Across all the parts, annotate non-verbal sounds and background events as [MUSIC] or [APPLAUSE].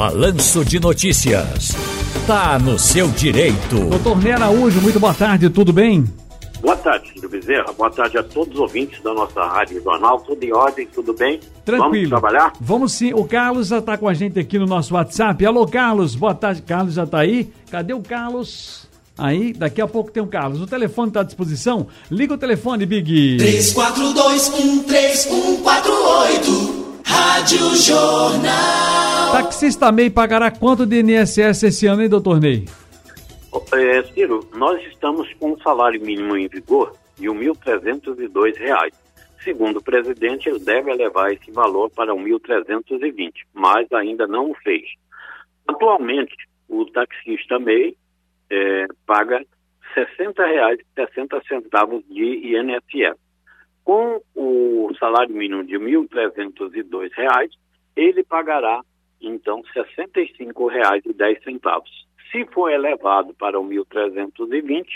Balanço de Notícias. Tá no seu direito. Doutor Ney Araújo, muito boa tarde, tudo bem? Boa tarde, Ciro Bezerra. Boa tarde a todos os ouvintes da nossa Rádio Jornal. Tudo em ordem, tudo bem? Tranquilo. Vamos trabalhar? Vamos sim. O Carlos já está com a gente aqui no nosso WhatsApp. Alô, Carlos. Boa tarde. Carlos já está aí. Cadê o Carlos? Aí, daqui a pouco tem o Carlos. O telefone está à disposição? Liga o telefone, Big. 34213148 Rádio Jornal. Taxista MEI pagará quanto de INSS esse ano, hein, doutor Ney? É, Ciro, nós estamos com um salário mínimo em vigor de R$ 1.302. Segundo o presidente, ele deve elevar esse valor para R$ 1.320, mas ainda não o fez. Atualmente, o taxista MEI é, paga R$ 60,60 de INSS. Com o salário mínimo de R$ 1.302, ele pagará, então, R$ 65,10. Se for elevado para o 1.320,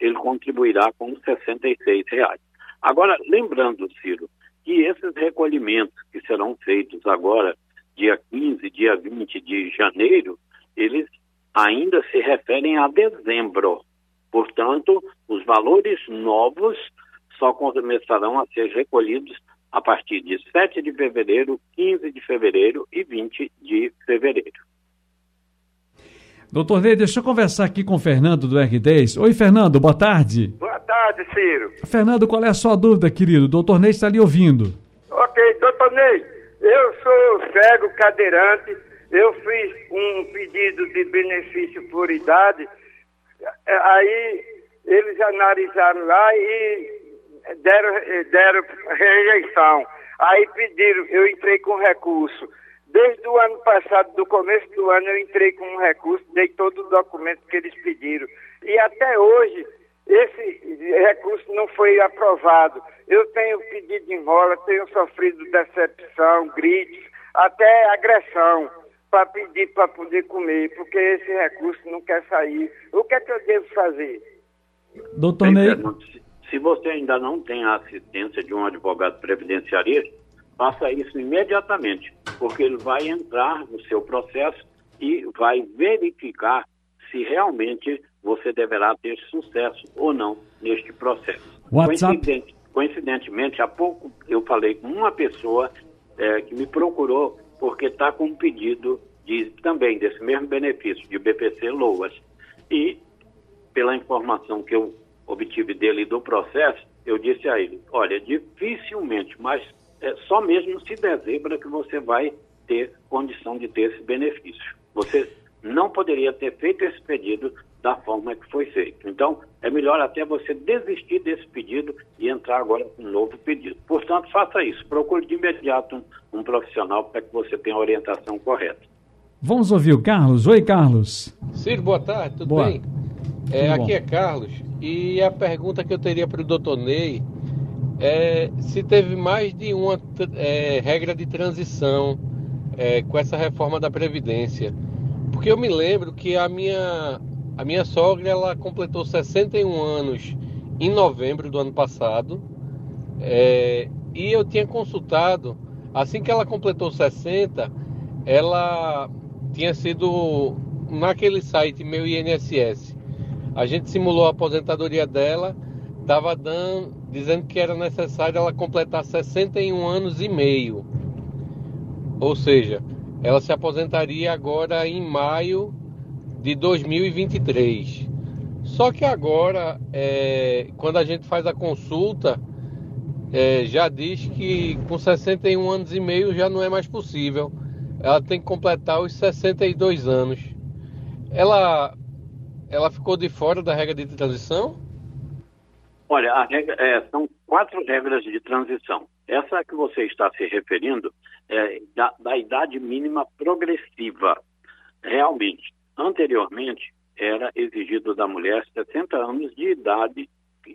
ele contribuirá com 66 reais. Agora, lembrando, Ciro, que esses recolhimentos que serão feitos agora, dia 15, dia 20 de janeiro, eles ainda se referem a dezembro. Portanto, os valores novos só começarão a ser recolhidos a partir de 7 de fevereiro, 15 de fevereiro e 20 de fevereiro. Doutor Ney, deixa eu conversar aqui com o Fernando do R10. Oi, Fernando, boa tarde. Boa tarde, Ciro. Fernando, qual é a sua dúvida, querido? Doutor Ney está ali ouvindo. Ok, doutor Ney, eu sou cego, cadeirante, eu fiz um pedido de benefício por idade, aí eles analisaram lá e deram, deram rejeição. Aí pediram, eu entrei com recurso. Desde o ano passado, do começo do ano, eu entrei com um recurso, dei todo o documento que eles pediram. E até hoje, esse recurso não foi aprovado. Eu tenho pedido em rola, tenho sofrido decepção, gritos, até agressão para pedir para poder comer, porque esse recurso não quer sair. O que é que eu devo fazer? Doutor Ney. Se você ainda não tem a assistência de um advogado previdenciarista, faça isso imediatamente, porque ele vai entrar no seu processo e vai verificar se realmente você deverá ter sucesso ou não neste processo. Coincidente, coincidentemente, há pouco eu falei com uma pessoa é, que me procurou porque está com um pedido de, também desse mesmo benefício, de BPC Loas. E, pela informação que eu obtive dele do processo, eu disse a ele, olha, dificilmente, mas é só mesmo se dezembro que você vai ter condição de ter esse benefício. Você não poderia ter feito esse pedido da forma que foi feito. Então, é melhor até você desistir desse pedido e entrar agora com um novo pedido. Portanto, faça isso. Procure de imediato um, um profissional para que você tenha a orientação correta. Vamos ouvir o Carlos. Oi, Carlos. Ciro, boa tarde, tudo Boa. bem? É, aqui é Carlos. E a pergunta que eu teria para o doutor Ney é se teve mais de uma é, regra de transição é, com essa reforma da Previdência. Porque eu me lembro que a minha, a minha sogra ela completou 61 anos em novembro do ano passado. é, e eu tinha consultado, assim que ela completou 60, ela tinha sido naquele site meu INSS. A gente simulou a aposentadoria dela, estava dizendo que era necessário ela completar 61 anos e meio. Ou seja, ela se aposentaria agora em maio de 2023. Só que agora, é, quando a gente faz a consulta, é, já diz que com 61 anos e meio já não é mais possível. Ela tem que completar os 62 anos. Ela, ela ficou de fora da regra de transição? Olha, a regra- é, são quatro regras de transição. Essa que você está se referindo é da, da idade mínima progressiva. Realmente, anteriormente, era exigido da mulher 60 anos de idade,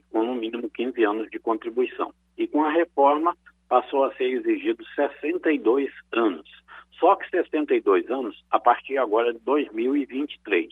com no mínimo 15 anos de contribuição. E com a reforma, passou a ser exigido 62 anos. Só que 62 anos a partir agora de 2023.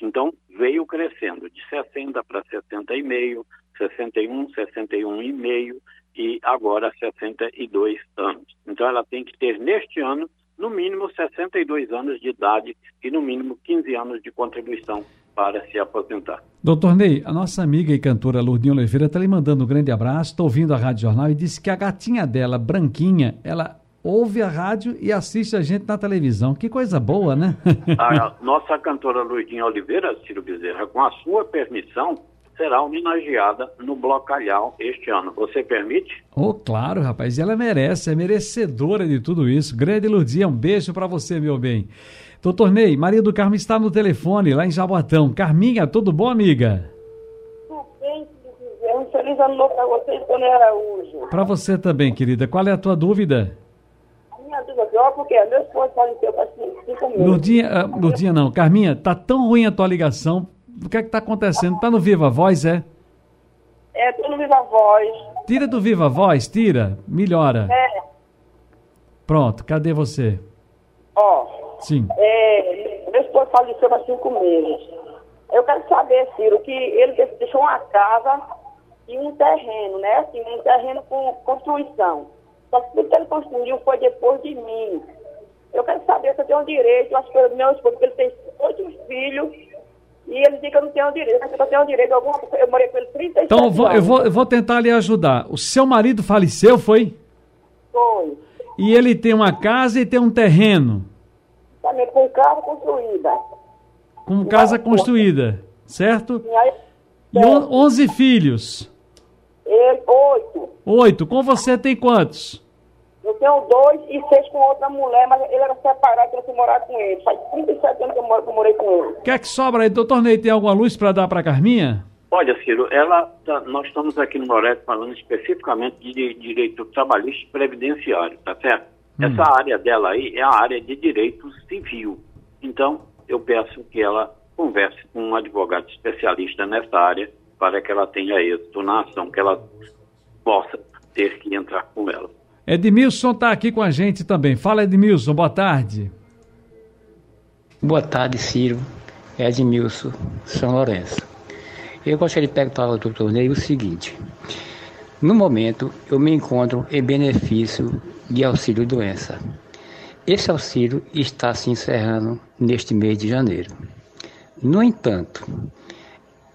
Então, veio crescendo de 60 para 60,5, 61, 61,5 e agora 62 anos. Então, ela tem que ter neste ano no mínimo 62 anos de idade e no mínimo 15 anos de contribuição para se aposentar. Doutor Ney, a nossa amiga e cantora Lourdinha Oliveira está lhe mandando um grande abraço, está ouvindo a Rádio Jornal e disse que a gatinha dela, Branquinha, ela ouve a rádio e assiste a gente na televisão. Que coisa boa, né? a [LAUGHS] nossa cantora Lourdinha Oliveira, Ciro Bezerra, com a sua permissão, será homenageada no Blocalhau este ano. Você permite? Oh, claro, rapaz. E ela merece, é merecedora de tudo isso. Grande Lourdinha, um beijo para você, meu bem. Doutor Ney, Maria do Carmo está no telefone, lá em Jaboatão. Carminha, tudo bom, amiga? Tudo bem, um feliz ano novo para vocês, Dona Araújo. Para você também, querida. Qual é a tua dúvida? Minha dúvida é porque meu esposo faleceu faz cinco meses. Lurdinha, uh, Lurdinha não. Carminha, tá tão ruim a tua ligação. O que é que tá acontecendo? Tá no Viva Voz, é? É, tô no Viva Voz. Tira do Viva Voz, tira. Melhora. É. Pronto, cadê você? Ó. Sim. É, meu esposo faleceu há cinco meses. Eu quero saber, Ciro, que ele deixou uma casa e um terreno, né? Assim, um terreno com construção. Só que tudo que ele construiu foi depois de mim. Eu quero saber se eu tenho direito, acho que o meu esposo, porque ele tem oito filhos, e ele diz que eu não tenho direito, mas eu tenho direito a alguma coisa. Eu morei com ele 37 Então eu vou, eu, vou, eu vou tentar lhe ajudar. O seu marido faleceu, foi? Foi. E ele tem uma casa e tem um terreno? Também com casa construída. Com casa construída, certo? E, aí, e on, 11 filhos? Oito. Com você tem quantos? Eu tenho dois e seis com outra mulher, mas ele era separado, eu fui morar com ele. Faz 37 anos que eu, moro, que eu morei com ele. O que é que sobra aí? Doutor Ney, tem alguma luz para dar para Carminha? Olha, Ciro, ela tá, nós estamos aqui no Moreto falando especificamente de direito trabalhista e previdenciário, tá certo? Hum. Essa área dela aí é a área de direito civil. Então, eu peço que ela converse com um advogado especialista nessa área para que ela tenha êxito na ação, que ela possa ter que entrar com ela. Edmilson está aqui com a gente também. Fala, Edmilson, boa tarde. Boa tarde, Ciro. É Edmilson, São Lourenço. Eu gostaria de perguntar ao doutor Ney o seguinte. No momento, eu me encontro em benefício de auxílio doença. Esse auxílio está se encerrando neste mês de janeiro. No entanto,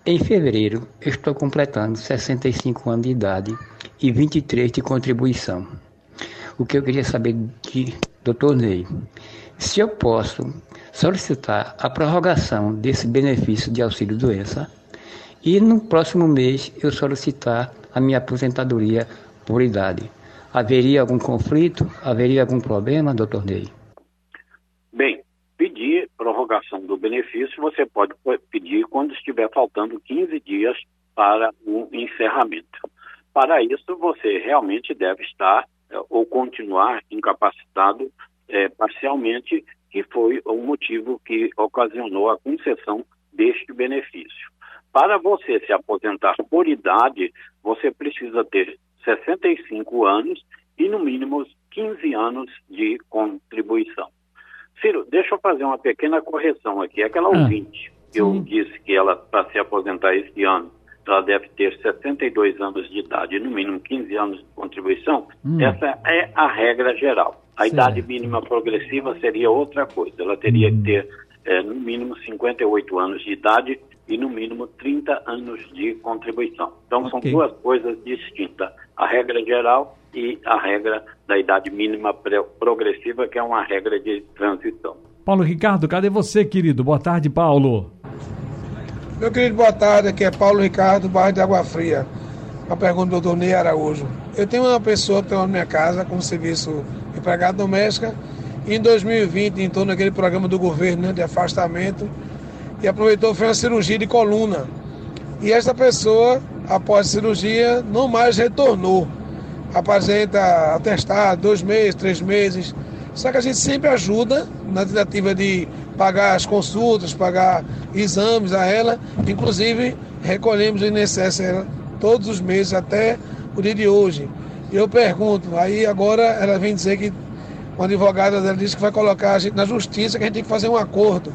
em fevereiro estou completando 65 anos de idade e 23 de contribuição. O que eu queria saber de doutor Ney, se eu posso solicitar a prorrogação desse benefício de auxílio doença e no próximo mês eu solicitar a minha aposentadoria por idade. Haveria algum conflito? Haveria algum problema, doutor Ney? Prorrogação do benefício você pode pedir quando estiver faltando 15 dias para o encerramento. Para isso, você realmente deve estar eh, ou continuar incapacitado é, parcialmente, que foi o motivo que ocasionou a concessão deste benefício. Para você se aposentar por idade, você precisa ter 65 anos e, no mínimo, 15 anos de contribuição. Ciro, deixa eu fazer uma pequena correção aqui. Aquela ah, ouvinte que eu disse que ela, para se aposentar este ano, ela deve ter 62 anos de idade e, no mínimo, 15 anos de contribuição. Hum. Essa é a regra geral. A certo. idade mínima progressiva seria outra coisa. Ela teria hum. que ter, é, no mínimo, 58 anos de idade e no mínimo 30 anos de contribuição. Então okay. são duas coisas distintas, a regra geral e a regra da idade mínima progressiva, que é uma regra de transição. Paulo Ricardo, cadê você, querido? Boa tarde, Paulo. Meu querido, boa tarde. Aqui é Paulo Ricardo, bairro de Água Fria. Uma pergunta do doutor Ney Araújo. Eu tenho uma pessoa que está na minha casa como serviço empregado doméstica e em 2020 entrou naquele programa do governo né, de afastamento e aproveitou fez uma cirurgia de coluna. E esta pessoa, após a cirurgia, não mais retornou. Apresenta atestado, dois meses, três meses. Só que a gente sempre ajuda na tentativa de pagar as consultas, pagar exames a ela. Inclusive, recolhemos o INSS todos os meses até o dia de hoje. Eu pergunto, aí agora ela vem dizer que uma advogada dela disse que vai colocar a gente na justiça, que a gente tem que fazer um acordo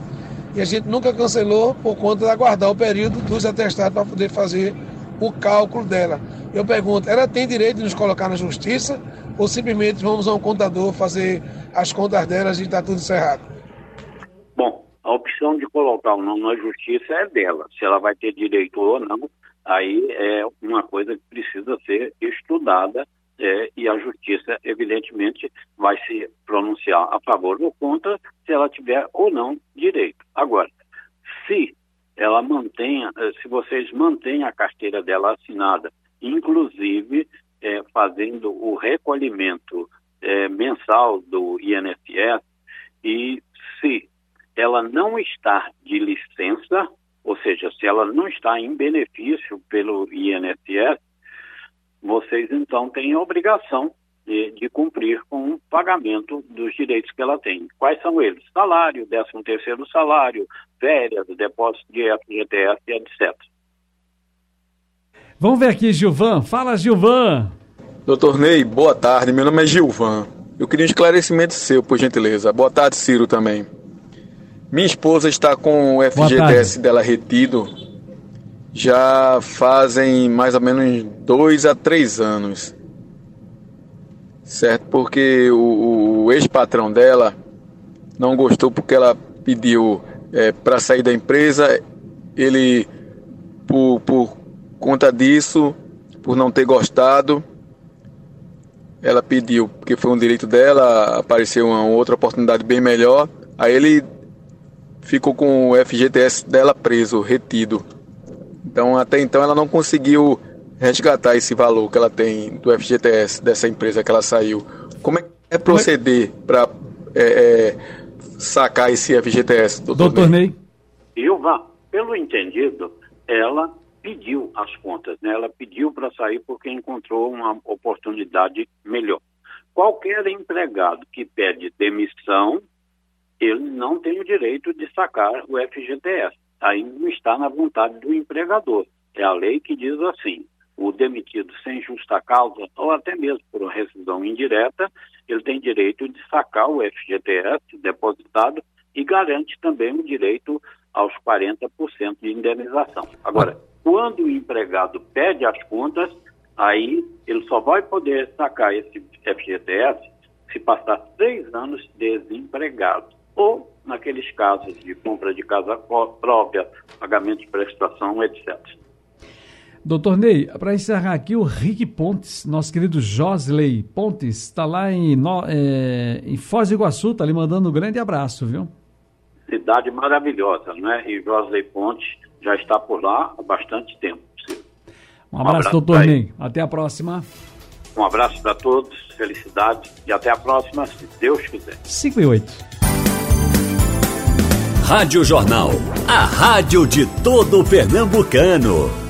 e a gente nunca cancelou por conta de aguardar o período dos atestados para poder fazer o cálculo dela. Eu pergunto, ela tem direito de nos colocar na justiça ou simplesmente vamos a um contador fazer as contas delas e está tudo cerrado. Bom, a opção de colocar o nome na justiça é dela. Se ela vai ter direito ou não, aí é uma coisa que precisa ser estudada é, e a justiça, evidentemente, vai se pronunciar a favor ou contra se ela tiver ou não direito. Agora, se ela mantenha, eh, se vocês mantêm a carteira dela assinada, inclusive é, fazendo o recolhimento é, mensal do INSS, e se ela não está de licença, ou seja, se ela não está em benefício pelo INSS, vocês então têm a obrigação de, de, cumprir com o pagamento dos direitos que ela tem. Quais são eles? Salário, 13 terceiro salário, férias, depósito de FGTS, etc. Vamos ver aqui, Gilvan. Fala, Gilvan. Doutor Ney, boa tarde. Meu nome é Gilvan. Eu queria um esclarecimento seu, por gentileza. Boa tarde, Ciro, também. Minha esposa está com o FGTS dela retido já fazem mais ou menos dois a três anos. Certo? Porque o, o ex-patrão dela não gostou porque ela pediu é, para sair da empresa. Ele, por, por conta disso, por não ter gostado, ela pediu, porque foi um direito dela, apareceu uma outra oportunidade bem melhor. Aí ele ficou com o FGTS dela preso, retido. Então, até então, ela não conseguiu resgatar esse valor que ela tem do FGTS dessa empresa que ela saiu. Como é que é proceder para é, é, sacar esse FGTS, doutor, doutor Ney? Ilva, pelo entendido, ela pediu as contas, né? ela pediu para sair porque encontrou uma oportunidade melhor. Qualquer empregado que pede demissão, ele não tem o direito de sacar o FGTS aí não está na vontade do empregador. É a lei que diz assim: o demitido sem justa causa, ou até mesmo por rescisão indireta, ele tem direito de sacar o FGTS depositado e garante também o direito aos 40% de indenização. Agora, quando o empregado pede as contas, aí ele só vai poder sacar esse FGTS se passar três anos desempregado ou naqueles casos de compra de casa própria, pagamento de prestação, etc. Doutor Ney, para encerrar aqui, o Rick Pontes, nosso querido Josley Pontes, está lá em, no, é, em Foz do Iguaçu, está lhe mandando um grande abraço, viu? Cidade maravilhosa, né? E Josley Pontes já está por lá há bastante tempo. Um abraço, um abraço doutor Ney. Até a próxima. Um abraço para todos, felicidade e até a próxima, se Deus quiser. 5 e 8. Rádio Jornal, a rádio de todo pernambucano.